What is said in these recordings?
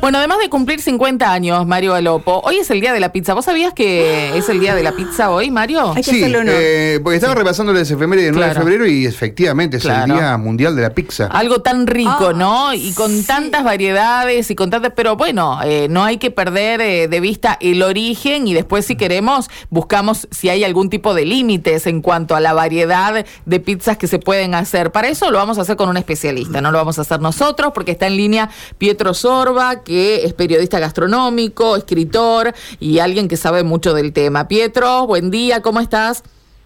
Bueno, además de cumplir 50 años, Mario Alopo, hoy es el día de la pizza. ¿Vos sabías que es el día de la pizza hoy, Mario? Hay que Sí, hacerlo honor. eh, porque estaba repasando las efemérides del 9 Claro. de febrero y efectivamente es Claro. el Día Mundial de la Pizza. Algo tan rico, Ah, ¿no? Y con sí. tantas variedades y con tantas... Pero bueno, eh, no hay que perder eh, de vista el origen y después si queremos buscamos si hay algún tipo de límites en cuanto a la variedad de pizzas que se pueden hacer. Para eso lo vamos a hacer con un especialista, no lo vamos a hacer nosotros porque está en línea Pietro Sorba, que es periodista gastronómico, escritor y alguien que sabe mucho del tema. Pietro, buen día, ¿cómo estás?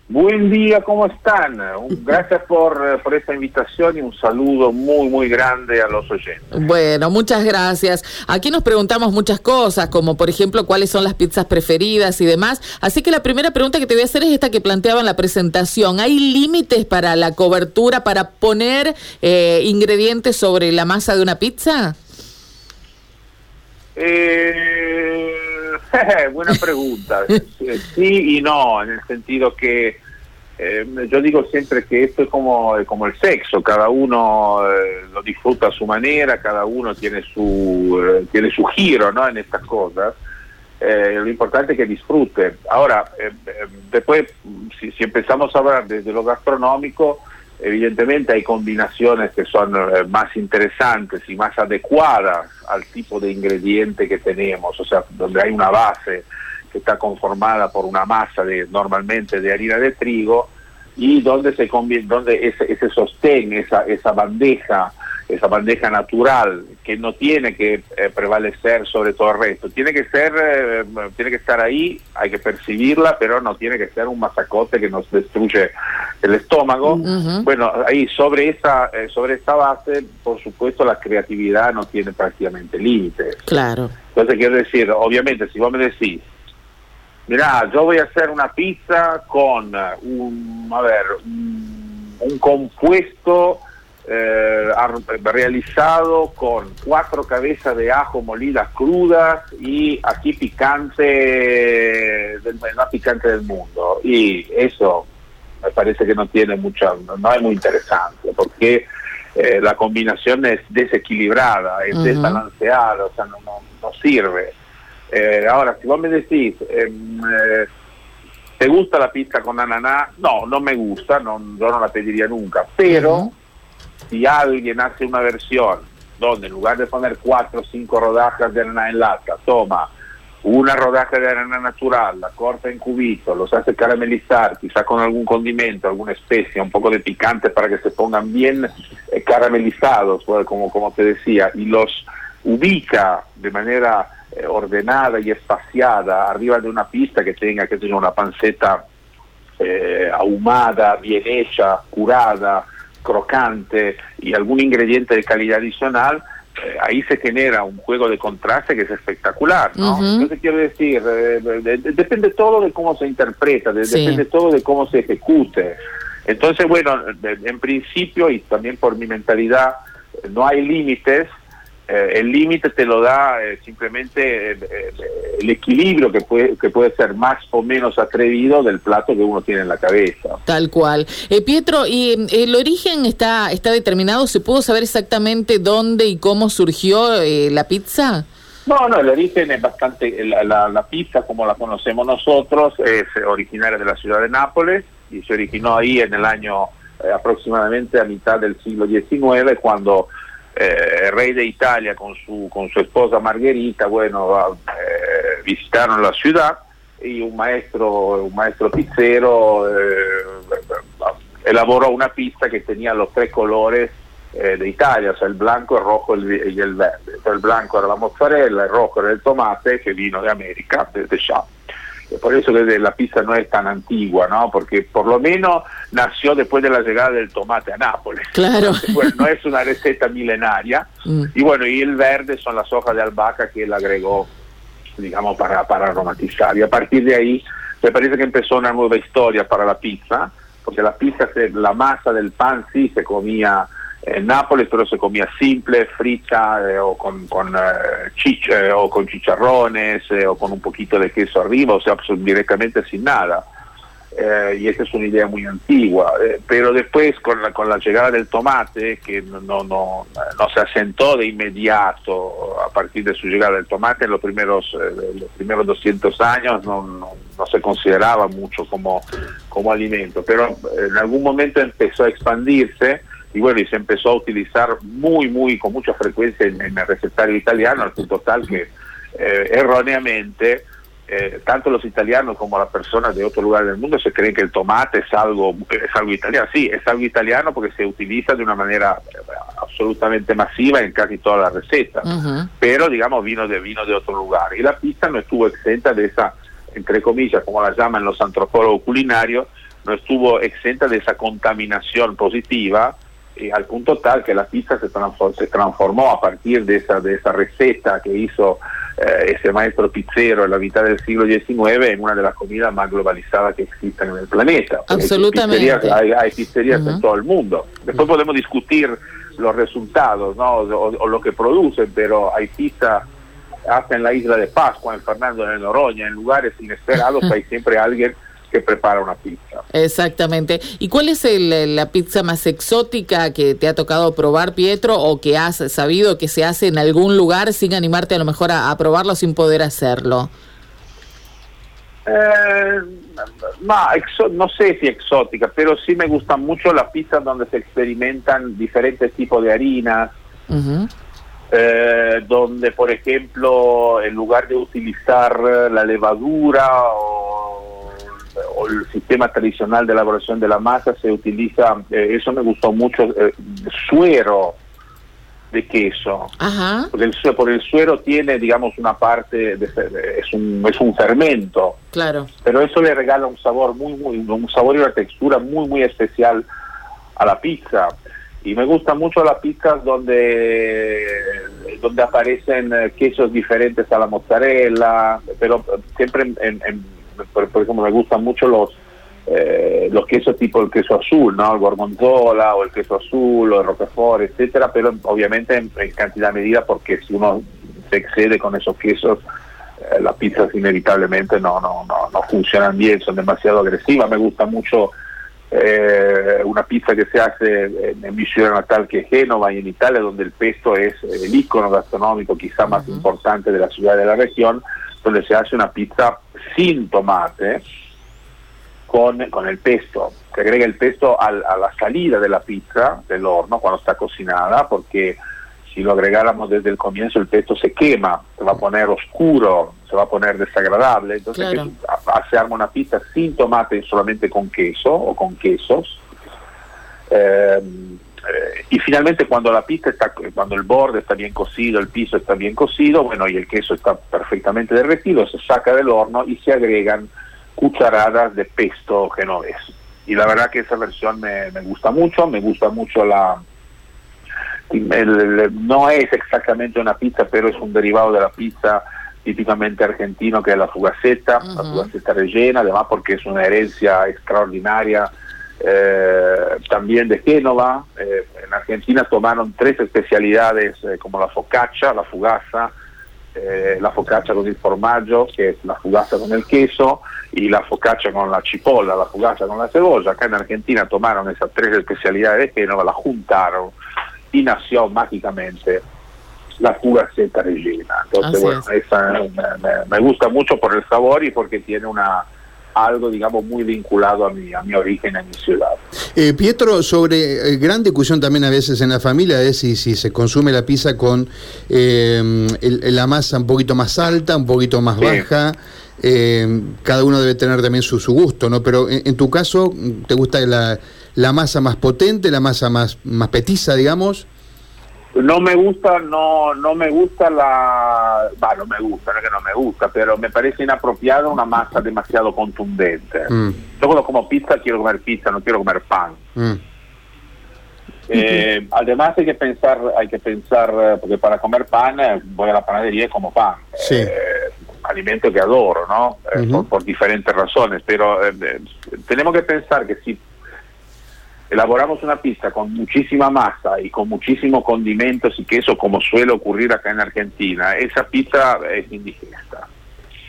Buen día, ¿cómo están? Gracias por, eh, por esta invitación y un saludo muy, muy grande a los oyentes. Bueno, muchas gracias. Aquí nos preguntamos muchas cosas, como por ejemplo cuáles son las pizzas preferidas y demás. Así que la primera pregunta que te voy a hacer es esta que planteaba en la presentación. ¿Hay límites para la cobertura, para poner eh, ingredientes sobre la masa de una pizza? Eh, buena pregunta. Sí y no, en el sentido que eh, yo digo siempre que esto es como, como el sexo, cada uno eh, lo disfruta a su manera, cada uno tiene su, eh, tiene su giro ¿no? en estas cosas. Lo importante es que disfrute. Ahora, después, si, si empezamos a hablar desde lo gastronómico, evidentemente hay combinaciones que son eh, más interesantes y más adecuadas al tipo de ingrediente que tenemos, o sea, donde hay una base que está conformada por una masa de normalmente de harina de trigo y donde se donde ese, ese sostén, esa, esa bandeja, esa bandeja natural que no tiene que eh, prevalecer sobre todo el resto, tiene que ser, eh, tiene que estar ahí, hay que percibirla, pero no tiene que ser un masacote que nos destruye el estómago. Bueno, ahí sobre esa, eh, sobre esta base, por supuesto, la creatividad no tiene prácticamente límites. Claro. Entonces quiero decir, obviamente, si vos me decís, mirá, yo voy a hacer una pizza con un, a ver, un, un compuesto eh, realizado con cuatro cabezas de ajo molidas crudas y aquí picante, del, el más picante del mundo. Y eso me parece que no tiene mucha, no, es muy interesante, porque eh, la combinación es desequilibrada, es desbalanceada, o sea, no, no, no sirve. Eh, ahora, si vos me decís, em, eh, ¿te gusta la pizza con ananá? No, no me gusta, no, yo no la pediría nunca, pero. Si alguien hace una versión donde en lugar de poner cuatro o cinco rodajas de ananá en lata, toma una rodaja de ananá natural, la corta en cubitos, los hace caramelizar, quizá con algún condimento, alguna especia, un poco de picante para que se pongan bien eh, caramelizados, pues, como, como te decía, y los ubica de manera eh, ordenada y espaciada arriba de una pista que tenga, que tenga una panceta eh, ahumada, bien hecha, curada, crocante y algún ingrediente de calidad adicional, eh, ahí se genera un juego de contraste que es espectacular, ¿no? Ujú. Entonces quiero decir, eh, de- de- depende todo de cómo se interpreta, de- Sí. depende todo de cómo se ejecute. Entonces, bueno, en principio y también por mi mentalidad, no hay límites. Eh, el límite te lo da eh, simplemente eh, eh, el equilibrio que puede, que puede ser más o menos atrevido del plato que uno tiene en la cabeza. Tal cual. Eh, Pietro, ¿y el origen está, está determinado? ¿Se pudo saber exactamente dónde y cómo surgió eh, la pizza? No, no, el origen es bastante, la, la- la pizza como la conocemos nosotros es originaria de la ciudad de Nápoles y se originó ahí en el año aproximadamente a mitad del siglo XIX cuando eh, rey de con su, con su esposa Margherita, bueno, eh, visitaron la ciudad y un maestro, un maestro pizzero eh, elaboró una pizza que tenía los tres colores eh, de Italia, o sea, el blanco, el rojo y el verde. Entonces, el blanco era la mozzarella, el rojo era el tomate que vino de América, desde allá. Y por eso que la pizza no es tan antigua, ¿no? Porque por lo menos nació después de la llegada del tomate a Nápoles. Claro. Bueno, no es una receta milenaria. Mm. Y bueno, y el verde son las hojas de albahaca que él agregó, digamos, para, para aromatizar. Y a partir de ahí, me parece que empezó una nueva historia para la pizza, porque la pizza, se- la masa del pan sí se comía en Nápoles, pero se comía simple, frita eh, o con, con, eh, chich- eh, o con chicharrones eh, o con un poquito de queso arriba, o sea, pues, directamente sin nada. eh, y esa es una idea muy antigua. Pero después, con la, con la llegada del tomate, que no, no, no, no se asentó de inmediato a partir de su llegada del tomate, en los primeros, los primeros 200 años no, no, no se consideraba mucho como, como alimento, pero en algún momento empezó a expandirse y bueno, y se empezó a utilizar muy, muy, con mucha frecuencia en, en el recetario italiano, al punto tal que eh, erróneamente eh, tanto los italianos como las personas de otro lugar del mundo se creen que el tomate es algo es algo italiano. Sí, es algo italiano porque se utiliza de una manera eh, absolutamente masiva en casi todas las recetas, pero digamos vino de vino de otro lugar. Y la pizza no estuvo exenta de esa, entre comillas, como la llaman los antropólogos culinarios, no estuvo exenta de esa contaminación positiva eh, al punto tal que la pizza se transformó, se transformó a partir de esa, de esa receta que hizo eh, ese maestro pizzero en la mitad del siglo XIX en una de las comidas más globalizadas que existen en el planeta. Hay Absolutamente. pizzerías- Hay, hay pizzerías en todo el mundo. Después podemos discutir los resultados ¿no? o, o lo que producen, pero hay pizza hasta en la isla de Pascua, en Fernando de Noroña, en lugares inesperados hay siempre alguien que prepara una pizza. Exactamente. ¿Y cuál es el- la pizza más exótica que te ha tocado probar, Pietro, o que has sabido que se hace en algún lugar sin animarte a lo mejor a, a probarlo sin poder hacerlo? Eh, no, exo- no sé si exótica, pero sí me gustan mucho las pizzas donde se experimentan diferentes tipos de harinas, eh, donde por ejemplo en lugar de utilizar la levadura o, o el sistema tradicional de elaboración de la masa se utiliza, eh, eso me gustó mucho, eh, suero de queso. Ajá. Porque el, porque el suero tiene, digamos, una parte, de, es, un, es un fermento, Claro. pero eso le regala un sabor muy, muy, un sabor y una textura muy, muy especial a la pizza. Y me gustan mucho las pizzas donde, donde aparecen eh, quesos diferentes a la mozzarella, pero siempre, en, en- por, ejemplo, me gustan mucho los eh, los quesos tipo el queso azul, ¿no? El gorgonzola o el queso azul o el roquefort, etcétera, pero obviamente en, en cantidad medida porque si uno se excede con esos quesos eh, las pizzas inevitablemente no, no, no, no funcionan bien, son demasiado agresivas. Me gusta mucho eh, una pizza que se hace en, en mi ciudad natal que es Génova y en Italia, donde el pesto es eh, el icono gastronómico quizá más importante de la ciudad de la región, donde se hace una pizza sin tomate con, con el pesto. Se agrega el pesto al- a la salida de la pizza del horno cuando está cocinada, porque si lo agregáramos desde el comienzo el pesto se quema, se va a poner oscuro, se va a poner desagradable. Entonces Claro. se arma una pizza sin tomate y solamente con queso o con quesos. Eh, eh, y finalmente cuando la pizza está, cuando el borde está bien cocido, el piso está bien cocido, bueno, y el queso está perfectamente derretido, se saca del horno y se agregan cucharadas de pesto genovés. Y la verdad que esa versión me, me gusta mucho, me gusta mucho la... el- el- no es exactamente una pizza, pero es un derivado de la pizza típicamente argentino que es la fugaceta, la Ujú. fugaceta rellena, además porque es una herencia extraordinaria eh, también de Génova. Eh, en Argentina tomaron tres especialidades eh, como la focaccia, la fugaza, la focaccia con el formaggio, que es la fugaza con el queso, y la focaccia con la chipolla, la fugaza con la cebolla. Acá en Argentina tomaron esas tres especialidades de Génova, las juntaron y nació mágicamente la fugaceta rellena. Entonces, Así bueno, es. esa me, me- me gusta mucho por el sabor y porque tiene una algo, digamos, muy vinculado a mi, a mi origen, a mi ciudad. Eh, Pietro, sobre eh, gran discusión también a veces en la familia es si, si se consume la pizza con eh, el- la masa un poquito más alta, un poquito más Sí. baja. Eh, cada uno debe tener también su, su gusto, ¿no? Pero en, en tu caso, ¿te gusta la, la masa más potente, la masa más, más petiza, digamos? No me gusta, no, no me gusta la, va, no me gusta, no es que no me gusta, pero me parece inapropiada una masa demasiado contundente. Mm, Yo cuando como pizza quiero comer pizza, no quiero comer pan. mm. Eh, además hay que pensar, hay que pensar, eh, porque para comer pan eh, voy a la panadería y como pan. Sí. Eh, alimento que adoro, ¿no? Eh, por, por diferentes razones, pero eh, tenemos que pensar que si elaboramos una pizza con muchísima masa y con muchísimos condimentos y queso, como suele ocurrir acá en Argentina, esa pizza es indigesta.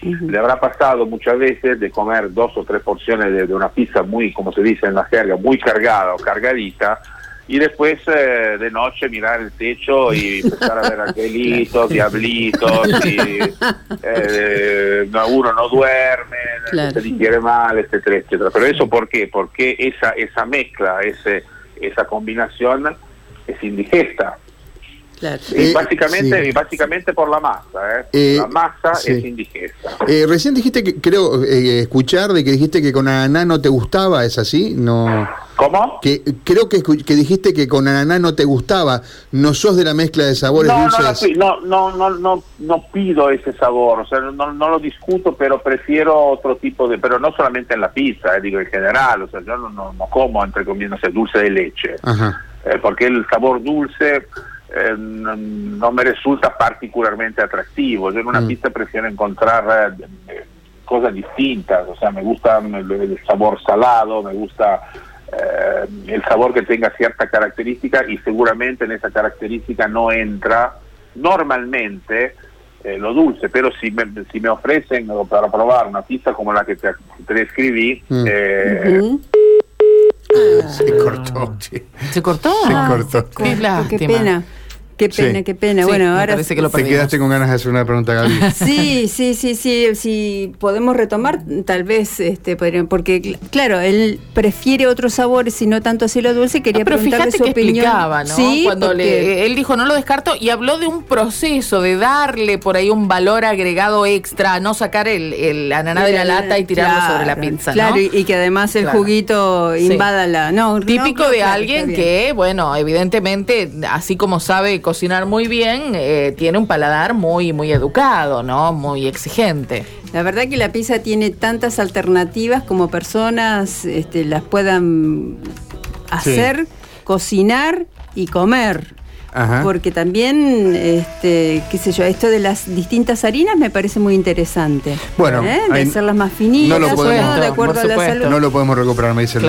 le habrá pasado muchas veces de comer dos o tres porciones de, de una pizza muy, como se dice en la jerga, muy cargada o cargadita, y después eh, de noche mirar el techo y empezar a ver angelitos, diablitos, y eh, no, uno no duerme, Claro. se digiere mal, etcétera, etcétera. Pero eso ¿por qué? Porque esa, esa mezcla, ese, esa combinación es indigesta. Claro. Y Eh, básicamente, sí. y básicamente por la masa, ¿eh? Eh, la masa sí. es indigesta. Eh, recién dijiste que, creo, eh, escuchar de que dijiste que con ananá no te gustaba, ¿es así? No. ¿Cómo? Que, creo que, escu- que dijiste que con ananá no te gustaba. No sos de la mezcla de sabores No, dulces. no, no, no, no, no pido ese sabor, o sea, no, no lo discuto, pero prefiero otro tipo de, pero no solamente en la pizza, eh, digo en general, o sea, yo no, no, no como, entre comillas, no sé, dulce de leche, Ajá. eh, porque el sabor dulce eh, no, no me resulta particularmente atractivo. Yo en una Mm. pizza prefiero encontrar eh, cosas distintas, o sea, me gusta el, el sabor salado, me gusta eh, el sabor que tenga cierta característica y seguramente en esa característica no entra normalmente eh, lo dulce, pero si me, si me ofrecen para probar una pizza como la que te, te describí, Mm. eh, Ujú. Se cortó. sí. ¿Se cortó? Se Ah, cortó. se cortó. Qué Qué pena. Qué Sí. pena, qué pena. Sí, bueno, ahora parece que lo Te quedaste con ganas de hacer una pregunta, Gaby. Sí, sí, sí, sí, si podemos retomar, tal vez, este, podrían- porque cl- claro, él prefiere otros sabores y no tanto así lo dulce. Quería Ah, pero preguntarle fíjate su que opinión. explicaba, ¿no? Sí, Cuando porque- le, él dijo no lo descarto y habló de un proceso de darle por ahí un valor agregado extra, no sacar el, el ananá de la lata y tirarlo Claro, sobre la pizza, ¿no? Claro, y, y que además el Claro. juguito Sí. invada la. No, no, Típico claro, de alguien que, bueno, evidentemente, así como sabe cocinar muy bien, eh, tiene un paladar muy, muy educado, ¿no? Muy exigente. La verdad que la pizza tiene tantas alternativas como personas este, las puedan hacer, cocinar y comer. Ajá. Porque también, este, qué sé yo, esto de las distintas harinas me parece muy interesante. Bueno, ¿Eh? de hacerlas más finitas, no lo ¿no? podemos- de acuerdo a la salud. No lo podemos recuperar, me dice el